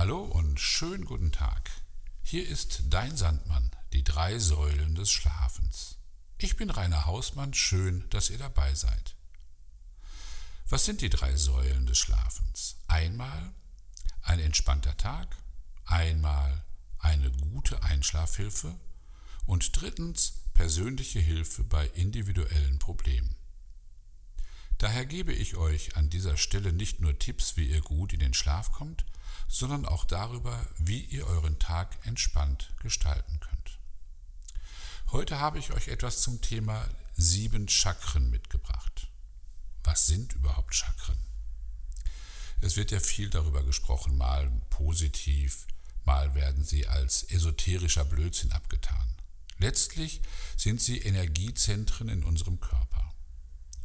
Hallo und schönen guten Tag. Hier ist dein Sandmann, die drei Säulen des Schlafens. Ich bin Rainer Hausmann, schön, dass ihr dabei seid. Was sind die drei Säulen des Schlafens? Einmal ein entspannter Tag, einmal eine gute Einschlafhilfe und drittens persönliche Hilfe bei individuellen Problemen. Daher gebe ich euch an dieser Stelle nicht nur Tipps, wie ihr gut in den Schlaf kommt, sondern auch darüber, wie ihr euren Tag entspannt gestalten könnt. Heute habe ich euch etwas zum Thema sieben Chakren mitgebracht. Was sind überhaupt Chakren? Es wird ja viel darüber gesprochen, mal positiv, mal werden sie als esoterischer Blödsinn abgetan. Letztlich sind sie Energiezentren in unserem Körper.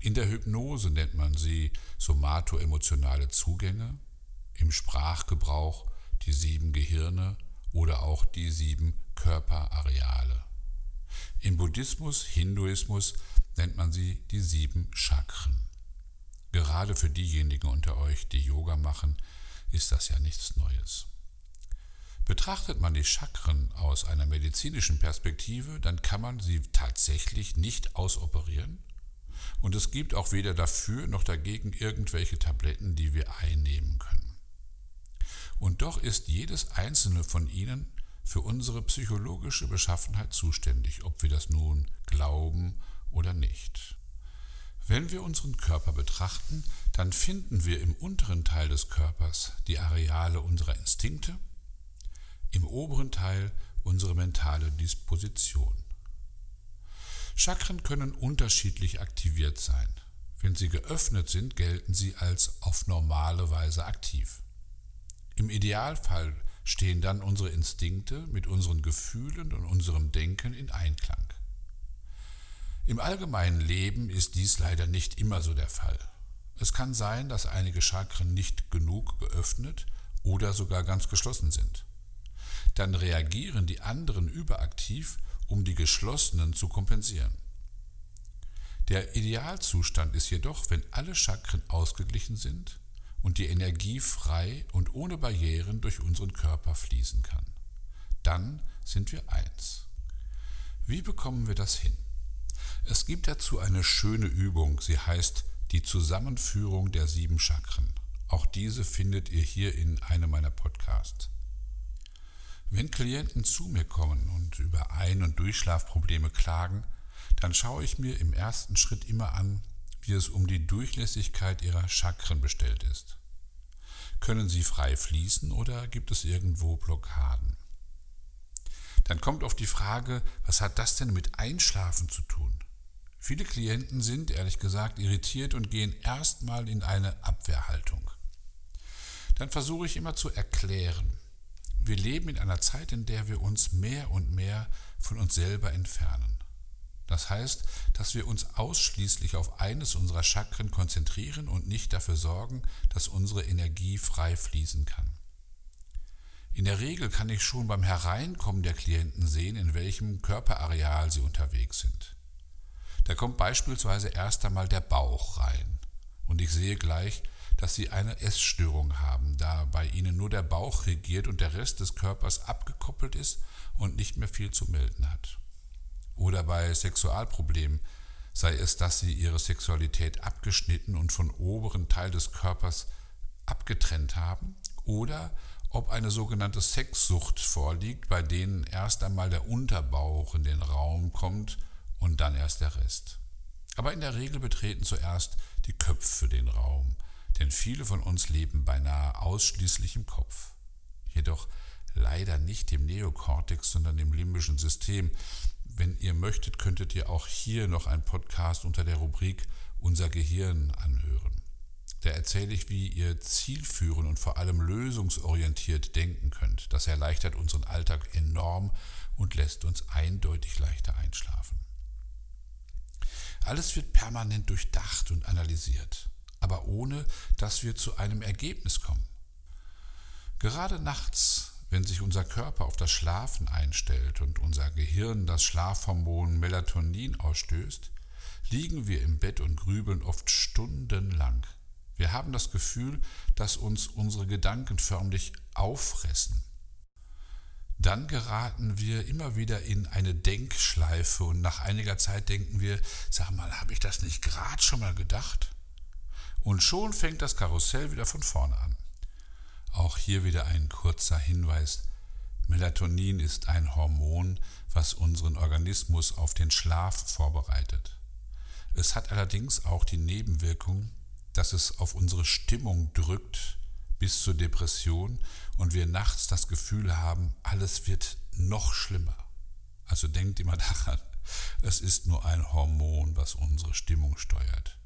In der Hypnose nennt man sie somatoemotionale Zugänge, im Sprachgebrauch die sieben Gehirne oder auch die sieben Körperareale. Im Buddhismus, Hinduismus nennt man sie die sieben Chakren. Gerade für diejenigen unter euch, die Yoga machen, ist das ja nichts Neues. Betrachtet man die Chakren aus einer medizinischen Perspektive, dann kann man sie tatsächlich nicht ausoperieren und es gibt auch weder dafür noch dagegen irgendwelche Tabletten, die wir einnehmen können. Und doch ist jedes einzelne von ihnen für unsere psychologische Beschaffenheit zuständig, ob wir das nun glauben oder nicht. Wenn wir unseren Körper betrachten, dann finden wir im unteren Teil des Körpers die Areale unserer Instinkte, im oberen Teil unsere mentale Disposition. Chakren können unterschiedlich aktiviert sein. Wenn sie geöffnet sind, gelten sie als auf normale Weise aktiv. Im Idealfall stehen dann unsere Instinkte mit unseren Gefühlen und unserem Denken in Einklang. Im allgemeinen Leben ist dies leider nicht immer so der Fall. Es kann sein, dass einige Chakren nicht genug geöffnet oder sogar ganz geschlossen sind. Dann reagieren die anderen überaktiv um die geschlossenen zu kompensieren. Der Idealzustand ist jedoch, wenn alle Chakren ausgeglichen sind und die Energie frei und ohne Barrieren durch unseren Körper fließen kann. Dann sind wir eins. Wie bekommen wir das hin? Es gibt dazu eine schöne Übung, sie heißt die Zusammenführung der sieben Chakren. Auch diese findet ihr hier in einem meiner Podcasts. Wenn Klienten zu mir kommen und über Ein- und Durchschlafprobleme klagen, dann schaue ich mir im ersten Schritt immer an, wie es um die Durchlässigkeit ihrer Chakren bestellt ist. Können sie frei fließen oder gibt es irgendwo Blockaden? Dann kommt oft die Frage, was hat das denn mit Einschlafen zu tun? Viele Klienten sind, ehrlich gesagt, irritiert und gehen erstmal in eine Abwehrhaltung. Dann versuche ich immer zu erklären, wir leben in einer Zeit, in der wir uns mehr und mehr von uns selber entfernen. Das heißt, dass wir uns ausschließlich auf eines unserer Chakren konzentrieren und nicht dafür sorgen, dass unsere Energie frei fließen kann. In der Regel kann ich schon beim Hereinkommen der Klienten sehen, in welchem Körperareal sie unterwegs sind. Da kommt beispielsweise erst einmal der Bauch rein und ich sehe gleich, dass sie eine Essstörung haben, da bei ihnen nur der Bauch regiert und der Rest des Körpers abgekoppelt ist und nicht mehr viel zu melden hat. Oder bei Sexualproblemen sei es, dass sie ihre Sexualität abgeschnitten und von oberen Teil des Körpers abgetrennt haben, oder ob eine sogenannte Sexsucht vorliegt, bei denen erst einmal der Unterbauch in den Raum kommt und dann erst der Rest. Aber in der Regel betreten zuerst die Köpfe den Raum, denn viele von uns leben beinahe ausschließlich im Kopf. Jedoch leider nicht im Neokortex, sondern im limbischen System. Wenn ihr möchtet, könntet ihr auch hier noch einen Podcast unter der Rubrik Unser Gehirn anhören. Da erzähle ich, wie ihr zielführend und vor allem lösungsorientiert denken könnt. Das erleichtert unseren Alltag enorm und lässt uns eindeutig leichter einschlafen. Alles wird permanent durchdacht und analysiert aber ohne dass wir zu einem Ergebnis kommen. Gerade nachts, wenn sich unser Körper auf das Schlafen einstellt und unser Gehirn das Schlafhormon Melatonin ausstößt, liegen wir im Bett und grübeln oft stundenlang. Wir haben das Gefühl, dass uns unsere Gedanken förmlich auffressen. Dann geraten wir immer wieder in eine Denkschleife und nach einiger Zeit denken wir, sag mal, habe ich das nicht gerade schon mal gedacht? Und schon fängt das Karussell wieder von vorne an. Auch hier wieder ein kurzer Hinweis. Melatonin ist ein Hormon, was unseren Organismus auf den Schlaf vorbereitet. Es hat allerdings auch die Nebenwirkung, dass es auf unsere Stimmung drückt bis zur Depression und wir nachts das Gefühl haben, alles wird noch schlimmer. Also denkt immer daran, es ist nur ein Hormon, was unsere Stimmung steuert.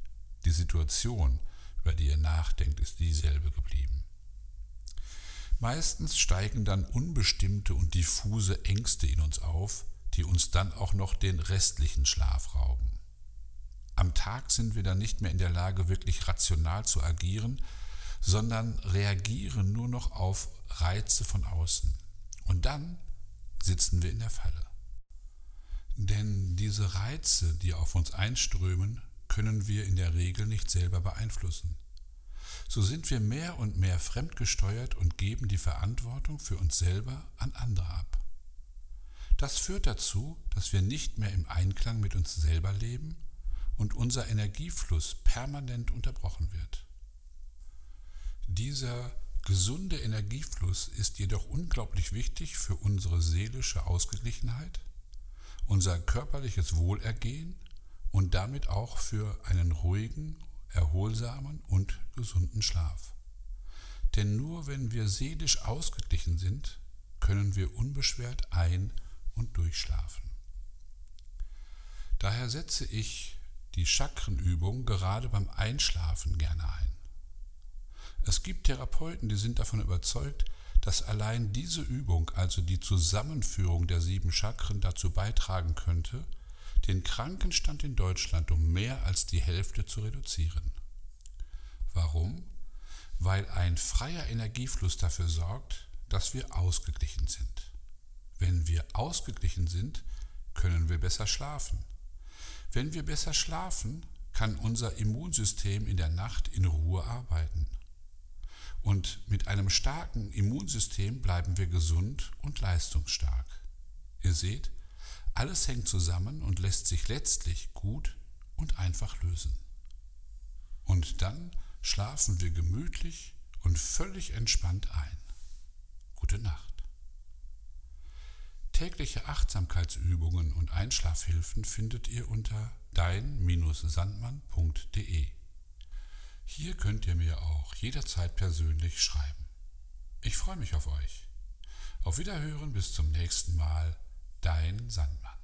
Die Situation, über die ihr nachdenkt, ist dieselbe geblieben. Meistens steigen dann unbestimmte und diffuse Ängste in uns auf, die uns dann auch noch den restlichen Schlaf rauben. Am Tag sind wir dann nicht mehr in der Lage, wirklich rational zu agieren, sondern reagieren nur noch auf Reize von außen. Und dann sitzen wir in der Falle. Denn diese Reize, die auf uns einströmen, können wir in der Regel nicht selber beeinflussen. So sind wir mehr und mehr fremdgesteuert und geben die Verantwortung für uns selber an andere ab. Das führt dazu, dass wir nicht mehr im Einklang mit uns selber leben und unser Energiefluss permanent unterbrochen wird. Dieser gesunde Energiefluss ist jedoch unglaublich wichtig für unsere seelische Ausgeglichenheit, unser körperliches Wohlergehen und damit auch für einen ruhigen, erholsamen und gesunden Schlaf. Denn nur wenn wir seelisch ausgeglichen sind, können wir unbeschwert ein- und durchschlafen. Daher setze ich die Chakrenübung gerade beim Einschlafen gerne ein. Es gibt Therapeuten, die sind davon überzeugt, dass allein diese Übung, also die Zusammenführung der sieben Chakren, dazu beitragen könnte, den Krankenstand in Deutschland um mehr als die Hälfte zu reduzieren. Warum? Weil ein freier Energiefluss dafür sorgt, dass wir ausgeglichen sind. Wenn wir ausgeglichen sind, können wir besser schlafen. Wenn wir besser schlafen, kann unser Immunsystem in der Nacht in Ruhe arbeiten. Und mit einem starken Immunsystem bleiben wir gesund und leistungsstark. Ihr seht, alles hängt zusammen und lässt sich letztlich gut und einfach lösen. Und dann schlafen wir gemütlich und völlig entspannt ein. Gute Nacht. Tägliche Achtsamkeitsübungen und Einschlafhilfen findet ihr unter dein-sandmann.de. Hier könnt ihr mir auch jederzeit persönlich schreiben. Ich freue mich auf euch. Auf Wiederhören bis zum nächsten Mal, dein Sandmann.